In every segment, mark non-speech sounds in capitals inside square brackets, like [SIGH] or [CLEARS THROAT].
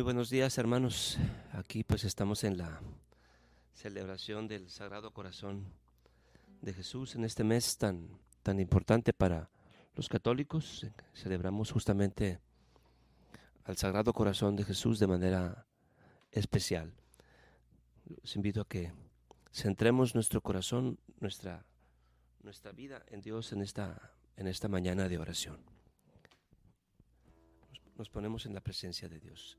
Muy buenos días, hermanos. Aquí pues estamos en la celebración del Sagrado Corazón de Jesús en este mes tan, tan importante para los católicos. Celebramos justamente al Sagrado Corazón de Jesús de manera especial. Los invito a que centremos nuestro corazón, nuestra, nuestra vida en Dios en esta, en esta mañana de oración. Nos ponemos en la presencia de Dios.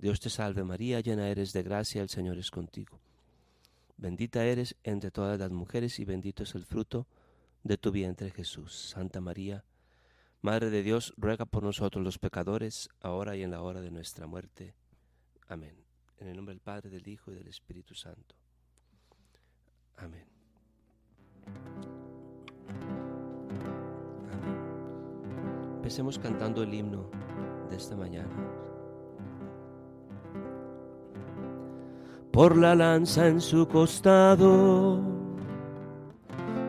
Dios te salve María, llena eres de gracia, el Señor es contigo. Bendita eres entre todas las mujeres y bendito es el fruto de tu vientre Jesús. Santa María, Madre de Dios, ruega por nosotros los pecadores, ahora y en la hora de nuestra muerte. Amén. En el nombre del Padre, del Hijo y del Espíritu Santo. Amén. Empecemos cantando el himno de esta mañana. Por la lanza en su costado,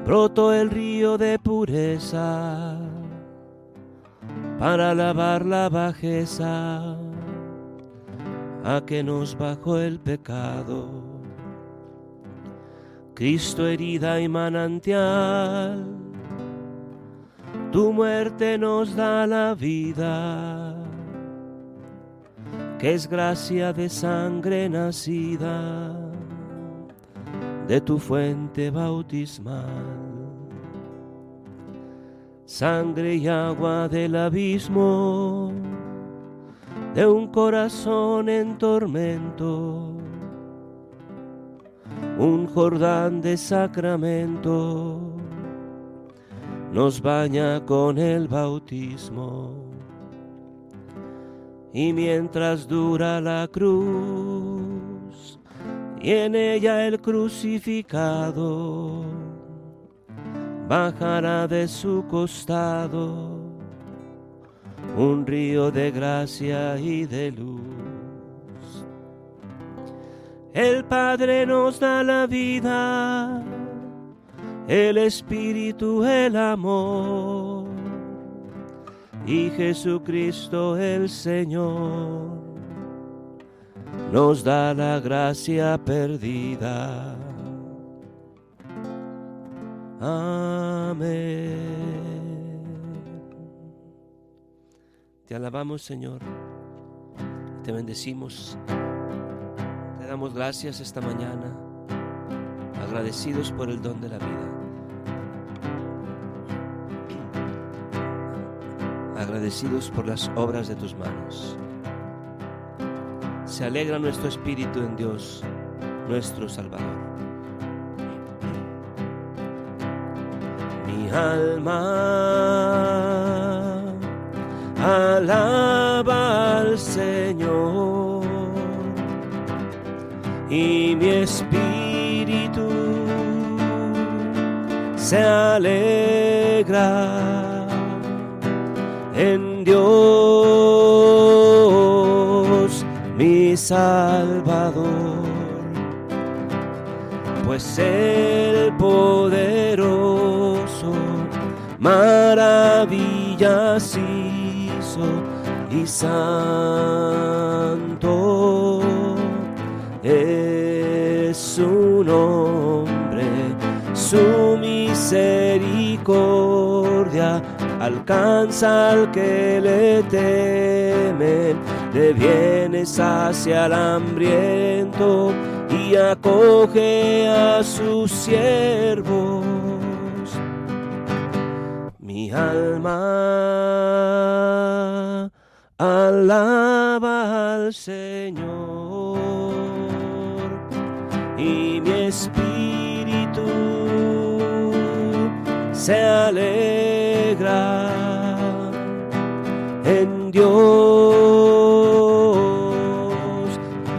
brotó el río de pureza para lavar la bajeza a que nos bajó el pecado. Cristo herida y manantial, tu muerte nos da la vida que es gracia de sangre nacida de tu fuente bautismal. Sangre y agua del abismo de un corazón en tormento, un Jordán de sacramento nos baña con el bautismo y mientras dura la cruz y en ella el crucificado bajará de su costado un río de gracia y de luz. El Padre nos da la vida, el Espíritu el amor y Jesucristo el Señor nos da la gracia perdida. Amén. Te alabamos Señor, te bendecimos, te damos gracias esta mañana, agradecidos por el don de la vida. Agradecidos por las obras de tus manos. Se alegra nuestro espíritu en Dios, nuestro Salvador. Mi alma alaba al Señor y mi espíritu se alegra en Dios mi Salvador, pues el poderoso maravillas hizo y santo es su nombre, su misericordia alcanza al que le temen, de bienes hacia el hambriento y acoge a sus siervos. Mi alma alaba al Señor y mi espíritu se alegra en Dios,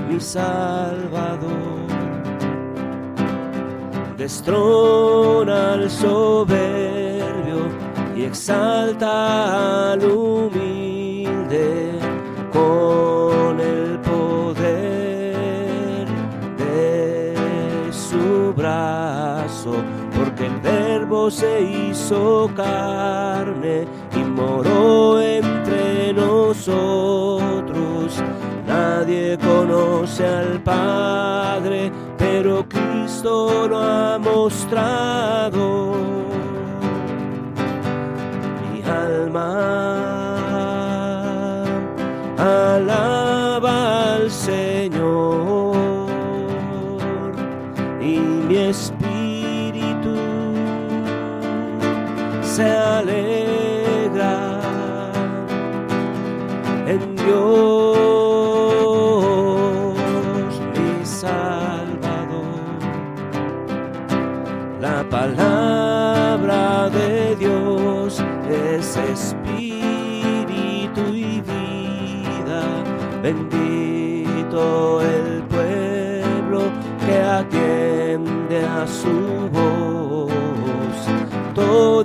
mi Salvador. Destrona al soberbio y exalta al humilde se hizo carne y moró entre nosotros. Nadie conoce al Padre, pero Cristo lo ha mostrado. Mi alma alaba al Señor y mi espíritu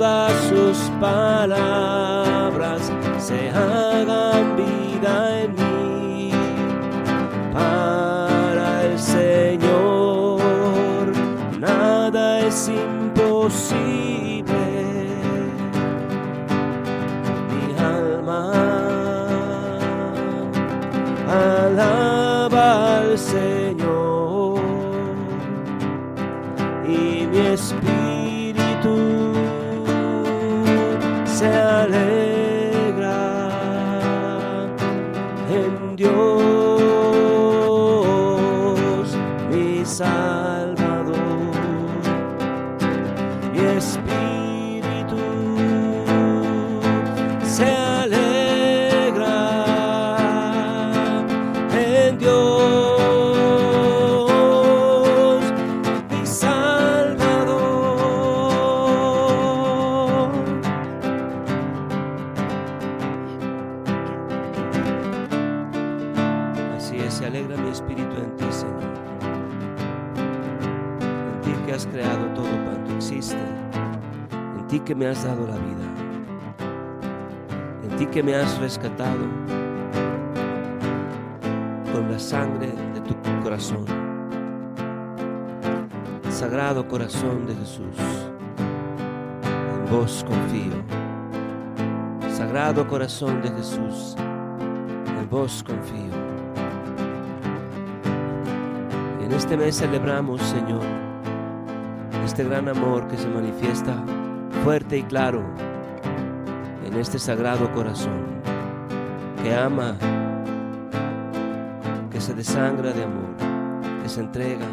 Todas sus palabras se hagan vida en mí. Para el Señor nada es imposible. Mi alma alaba al Señor que me has dado la vida. En ti que me has rescatado con la sangre de tu corazón. Sagrado corazón de Jesús. En vos confío. Sagrado corazón de Jesús. En vos confío. En este mes celebramos, Señor, este gran amor que se manifiesta fuerte y claro en este sagrado corazón que ama, que se desangra de amor, que se entrega.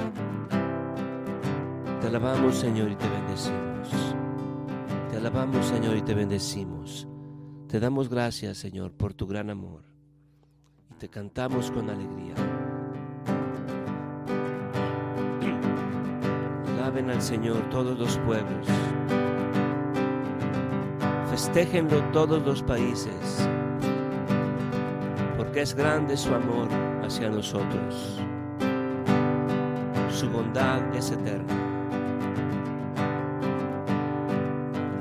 Te alabamos, Señor, y te bendecimos. Te alabamos, Señor, y te bendecimos. Te damos gracias, Señor, por tu gran amor. Y te cantamos con alegría. Alaben al Señor todos los pueblos. Festéjenlo todos los países. Porque es grande su amor hacia nosotros. Su bondad es eterna.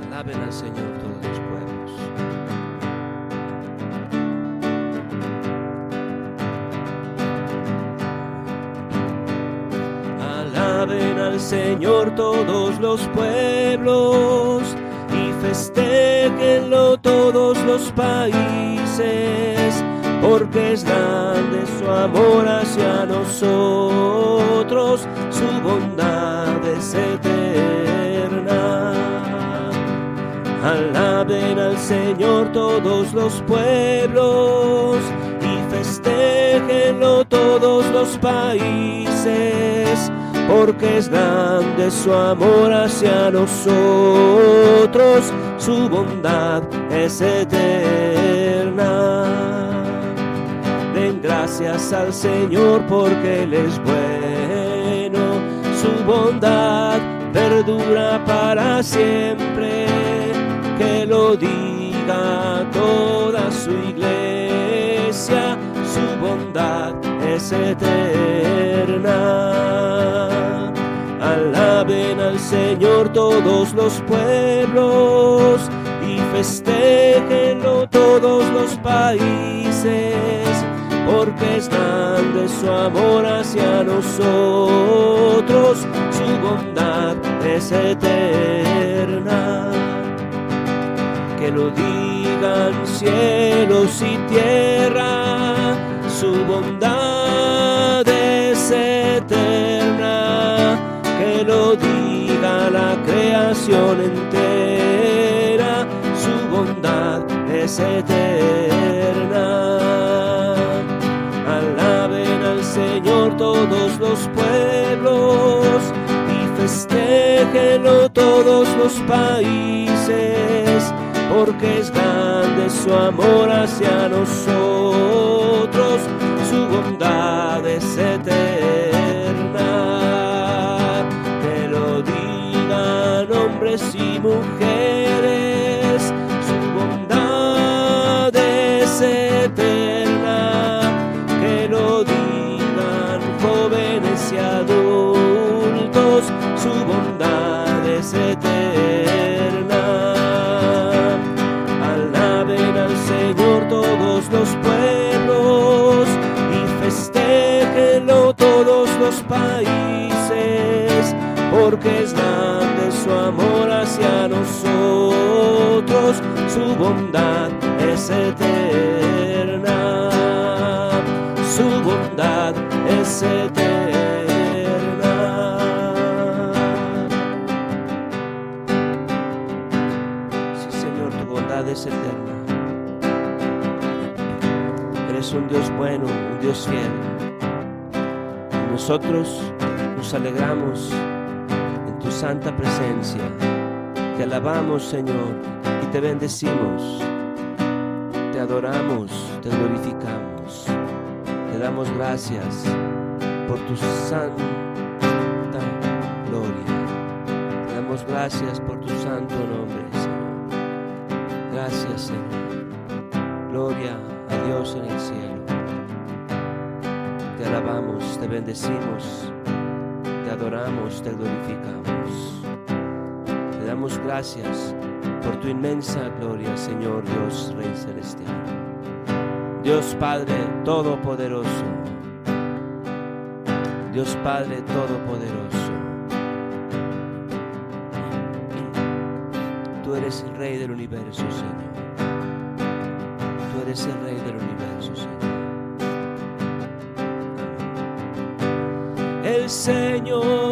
Alaben al Señor todos los pueblos. Alaben al Señor todos los pueblos y todos los países, porque es grande su amor hacia nosotros, su bondad es eterna. Alaben al Señor todos los pueblos y festéjenlo todos los países, porque es grande su amor hacia nosotros, su bondad es eterna. Den gracias al Señor porque Él es bueno, su bondad perdura para siempre, que lo diga toda su iglesia, su bondad es eterna. Alaben al Señor todos los pueblos y festejenlo todos los países, porque es grande su amor hacia nosotros, su bondad es eterna. Que lo digan cielos y tierra, su bondad es eterna. Que lo diga la creación entera, su bondad es eterna. Alaben al Señor todos los pueblos y festejenlo todos los países, porque es grande su amor hacia nosotros, bondad es eterna. Que lo digan hombres y mujeres, es grande su amor hacia nosotros, su bondad es eterna, su bondad es eterna. Sí, Señor, tu bondad es eterna. Eres un Dios bueno, un Dios fiel. Nosotros nos alegramos santa presencia. Te alabamos, Señor, y te bendecimos. Te adoramos, te glorificamos. Te damos gracias por tu santa gloria. Te damos gracias por tu santo nombre, Señor. Gracias, Señor. Gloria a Dios en el cielo. Te alabamos, te bendecimos, te adoramos, te glorificamos. Damos gracias por tu inmensa gloria, Señor Dios Rey Celestial. Dios Padre Todopoderoso. Dios Padre Todopoderoso. Tú eres el Rey del universo, Señor. Tú eres el Rey del universo, Señor. El Señor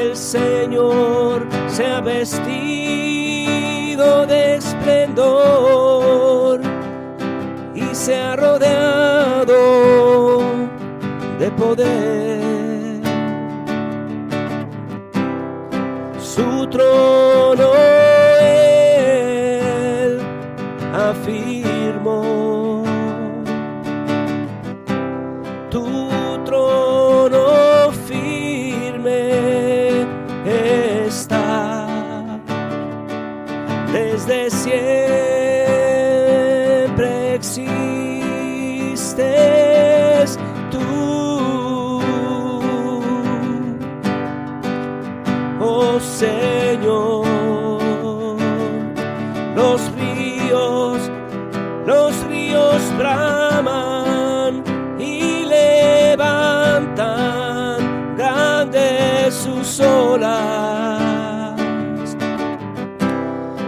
El Señor se ha vestido de esplendor y se ha rodeado de poder. Su trono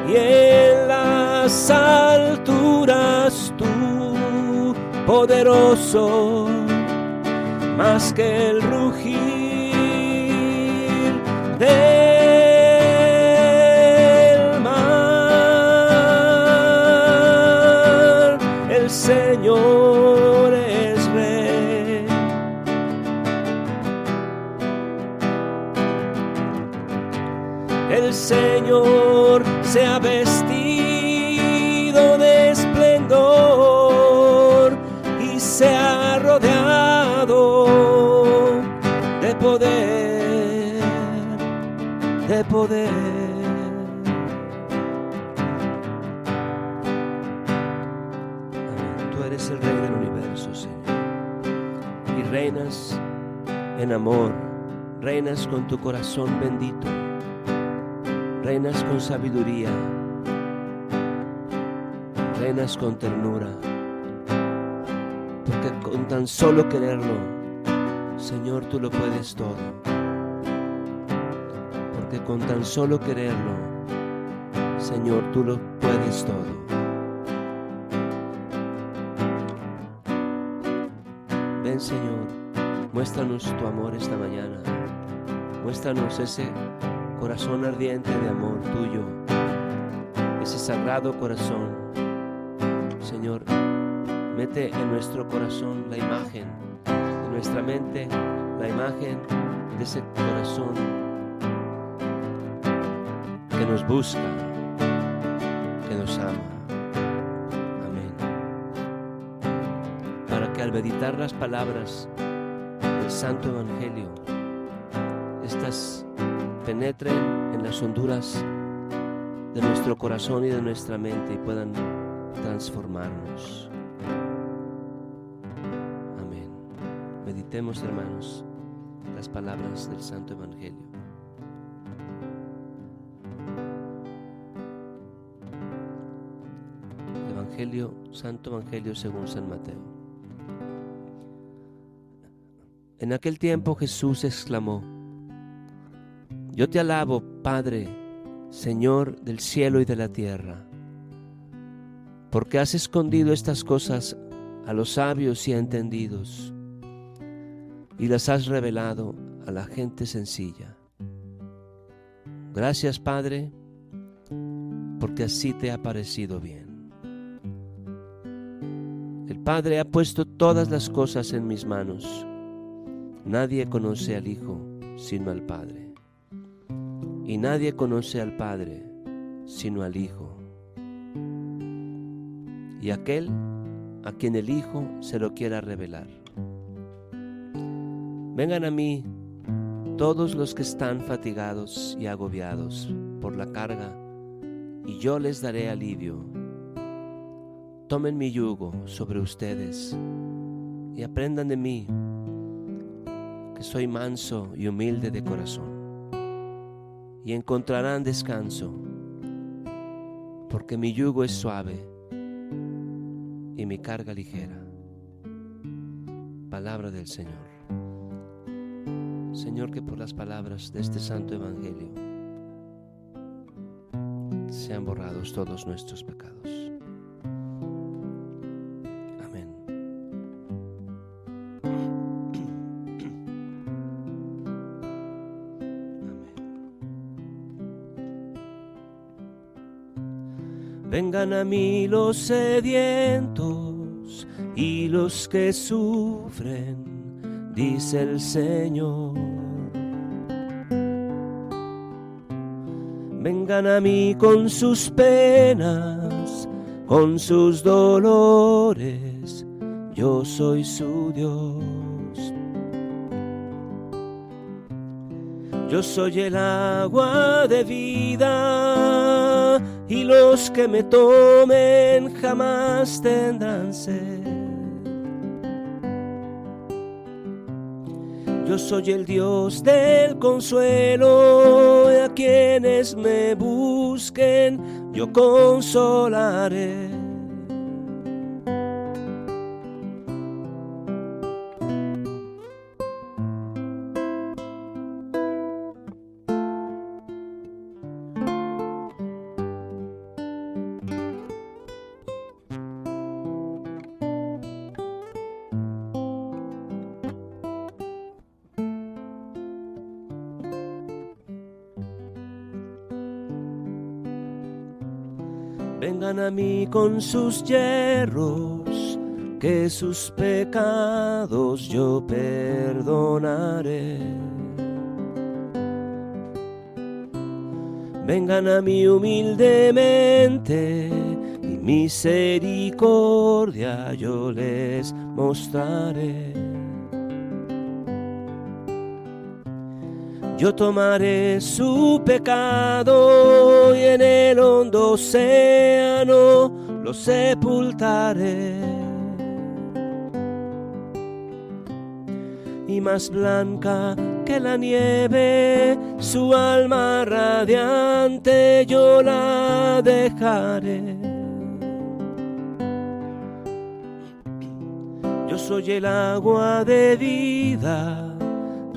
y en las alturas tú, poderoso, más que el rugir Señor sea vestido de esplendor y sea rodeado de poder, de poder. Tú eres el Rey del universo, Señor. Y reinas en amor, reinas con tu corazón bendito reinas con sabiduría, reinas con ternura, porque con tan solo quererlo, Señor, tú lo puedes todo, porque con tan solo quererlo, Señor, tú lo puedes todo. Ven Señor, muéstranos tu amor esta mañana, muéstranos ese corazón ardiente de amor tuyo, ese sagrado corazón. Señor, mete en nuestro corazón la imagen, en nuestra mente la imagen de ese corazón que nos busca, que nos ama. Amén. Para que al meditar las palabras del Santo Evangelio, estas penetren en las honduras de nuestro corazón y de nuestra mente y puedan transformarnos. Amén. Meditemos, hermanos, las palabras del Santo Evangelio. Evangelio, Santo Evangelio según San Mateo. En aquel tiempo Jesús exclamó, yo te alabo, Padre, Señor del cielo y de la tierra, porque has escondido estas cosas a los sabios y entendidos, y las has revelado a la gente sencilla. Gracias, Padre, porque así te ha parecido bien. El Padre ha puesto todas las cosas en mis manos. Nadie conoce al Hijo sino al Padre y nadie conoce al Padre sino al Hijo. Y aquel a quien el Hijo se lo quiera revelar. Vengan a mí todos los que están fatigados y agobiados por la carga, y yo les daré alivio. Tomen mi yugo sobre ustedes y aprendan de mí, que soy manso y humilde de corazón y encontrarán descanso, porque mi yugo es suave y mi carga ligera. Palabra del Señor. Señor, que por las palabras de este santo Evangelio sean borrados todos nuestros pecados. Vengan a mí los sedientos y los que sufren, dice el Señor. Vengan a mí con sus penas, con sus dolores, yo soy su Dios. Yo soy el agua de vida y los que me tomen jamás tendrán sed. Yo soy el Dios del consuelo, a quienes me busquen yo consolaré. Vengan a mí con sus hierros, que sus pecados yo perdonaré. vengan a mí humildemente y misericordia yo les mostraré. Yo tomaré su pecado y en el hondo océano lo sepultaré. y más blanca que la nieve, su alma radiante yo la dejaré. Yo soy el agua de vida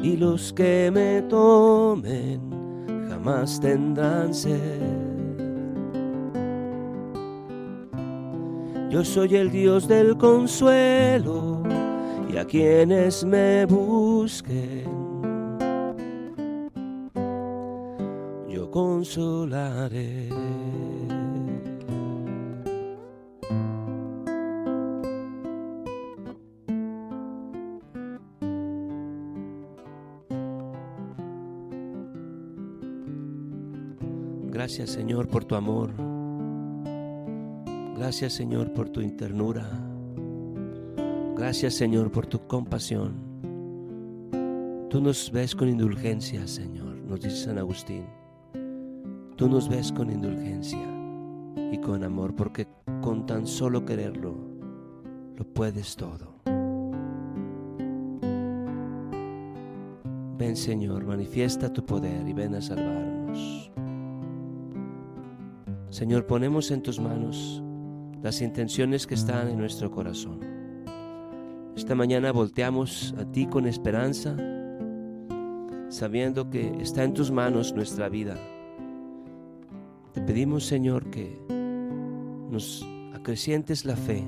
y los que me tomen jamás tendrán sed. Yo soy el Dios del consuelo y a quienes me busquen, yo consolaré. Gracias Señor por tu amor. Gracias Señor por tu ternura. Gracias Señor por tu compasión. Tú nos ves con indulgencia, Señor, nos dice San Agustín. Tú nos ves con indulgencia y con amor, porque con tan solo quererlo, lo puedes todo. Ven Señor, manifiesta tu poder y ven a salvarnos. Señor, ponemos en tus manos las intenciones que están en nuestro corazón. Esta mañana volteamos a ti con esperanza, sabiendo que está en tus manos nuestra vida. Te pedimos, Señor, que nos acrecientes la fe,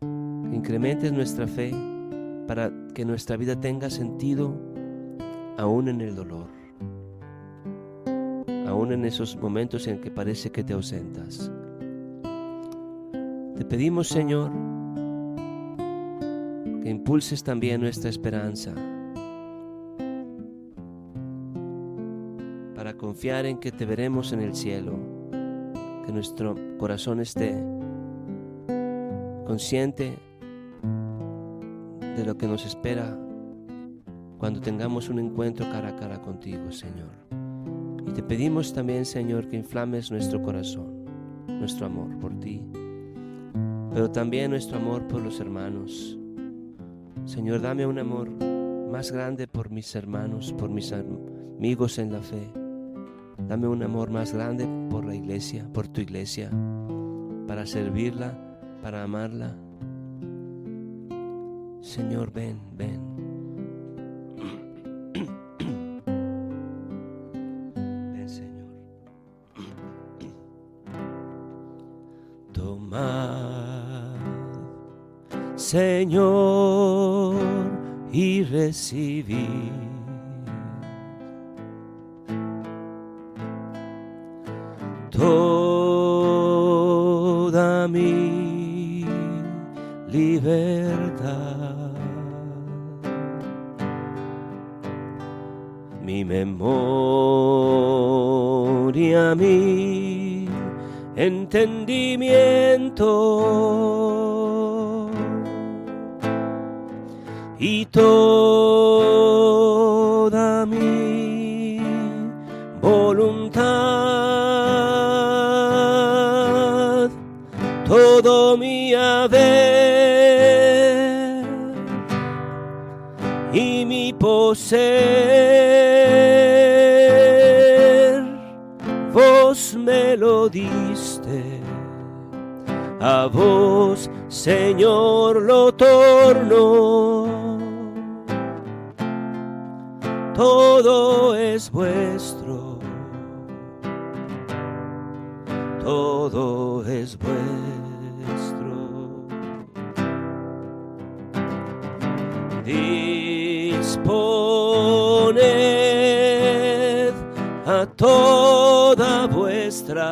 que incrementes nuestra fe para que nuestra vida tenga sentido aún en el dolor, aún en esos momentos en que parece que te ausentas. Te pedimos, Señor, que impulses también nuestra esperanza para confiar en que te veremos en el cielo, que nuestro corazón esté consciente de lo que nos espera cuando tengamos un encuentro cara a cara contigo, Señor. Y te pedimos también, Señor, que inflames nuestro corazón, nuestro amor por ti pero también nuestro amor por los hermanos. Señor, dame un amor más grande por mis hermanos, por mis amigos en la fe. Dame un amor más grande por la iglesia, por tu iglesia, para servirla, para amarla. Señor, ven, ven. Toma Señor, y recibir. Toda mi libertad, entendimiento. Y toda mi voluntad, todo mi haber y mi poseer, me lo diste, a vos Señor lo torno. Todo es vuestro, todo es vuestro.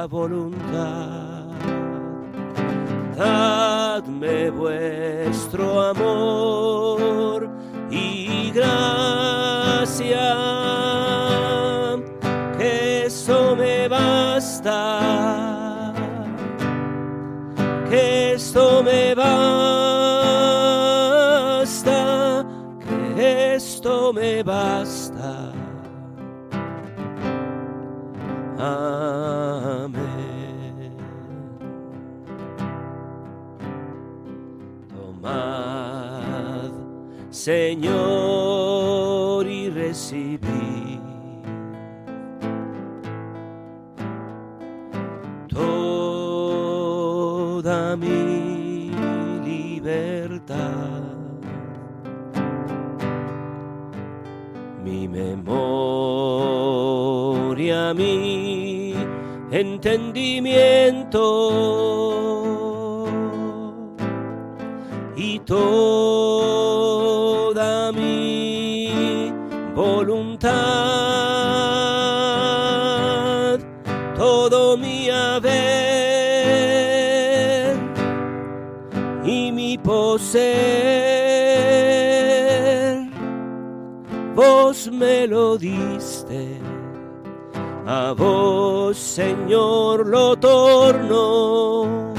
voluntad. Dadme vuestro amor y gracia, que eso me basta, que esto me basta, que esto me basta. Señor, y recibid toda mi libertad. Mi memoria, mi entendimiento lo diste a vos, Señor, lo torno.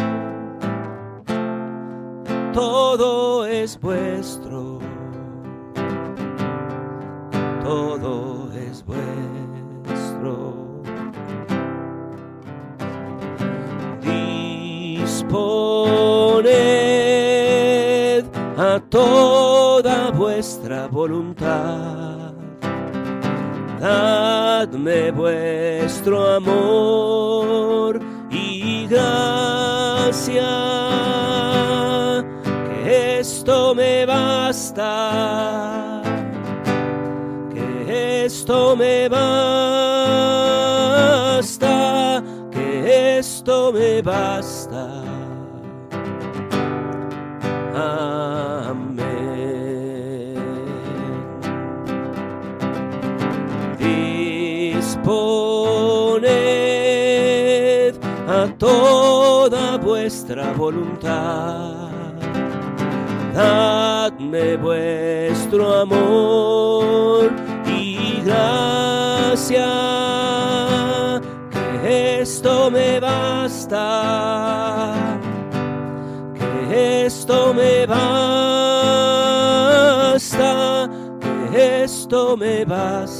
Todo es vuestro, todo es vuestro. Disponed a toda vuestra voluntad dadme vuestro amor y gracia, que esto me basta, que esto me basta, que esto me basta. Poned a toda vuestra voluntad. Dadme vuestro amor y gracia, que esto me basta, que esto me basta, que esto me basta.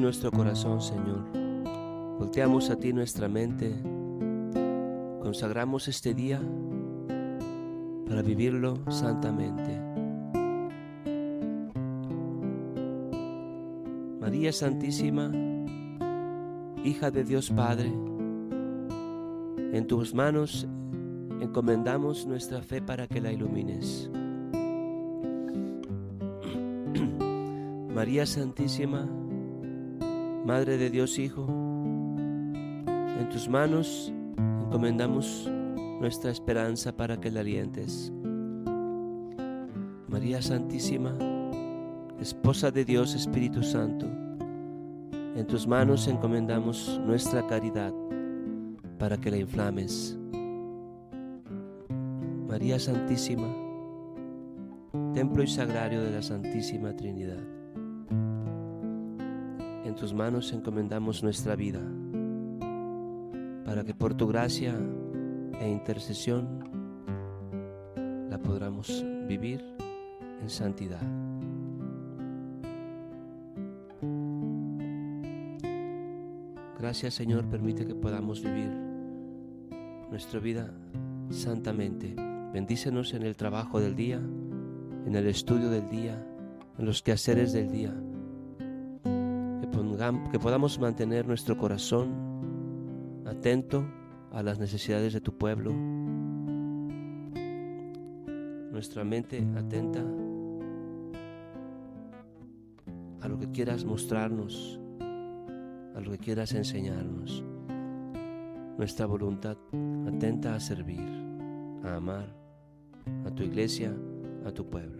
Nuestro corazón, Señor. Volteamos a ti nuestra mente. Consagramos este día para vivirlo santamente. María Santísima, hija de Dios Padre, en tus manos encomendamos nuestra fe para que la ilumines. [CLEARS THROAT] María Santísima, Madre de Dios Hijo, en tus manos encomendamos nuestra esperanza para que la alientes. María Santísima, Esposa de Dios Espíritu Santo, en tus manos encomendamos nuestra caridad para que la inflames. María Santísima, templo y sagrario de la Santísima Trinidad. En tus manos encomendamos nuestra vida para que por tu gracia e intercesión la podamos vivir en santidad. Gracias Señor, permite que podamos vivir nuestra vida santamente. Bendícenos en el trabajo del día, en el estudio del día, en los quehaceres del día. Que, podamos mantener nuestro corazón atento a las necesidades de tu pueblo, nuestra mente atenta a lo que quieras mostrarnos a lo que quieras enseñarnos. Nuestra voluntad atenta a servir, a amar a tu iglesia, a tu pueblo.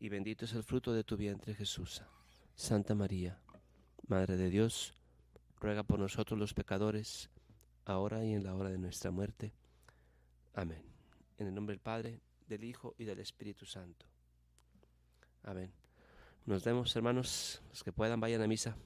y bendito es el fruto de tu vientre Jesús. Santa María, Madre de Dios, ruega por nosotros los pecadores, ahora y en la hora de nuestra muerte. Amén. En el nombre del Padre, del Hijo y del Espíritu Santo. Amén. Nos vemos, hermanos, los que puedan, vayan a misa.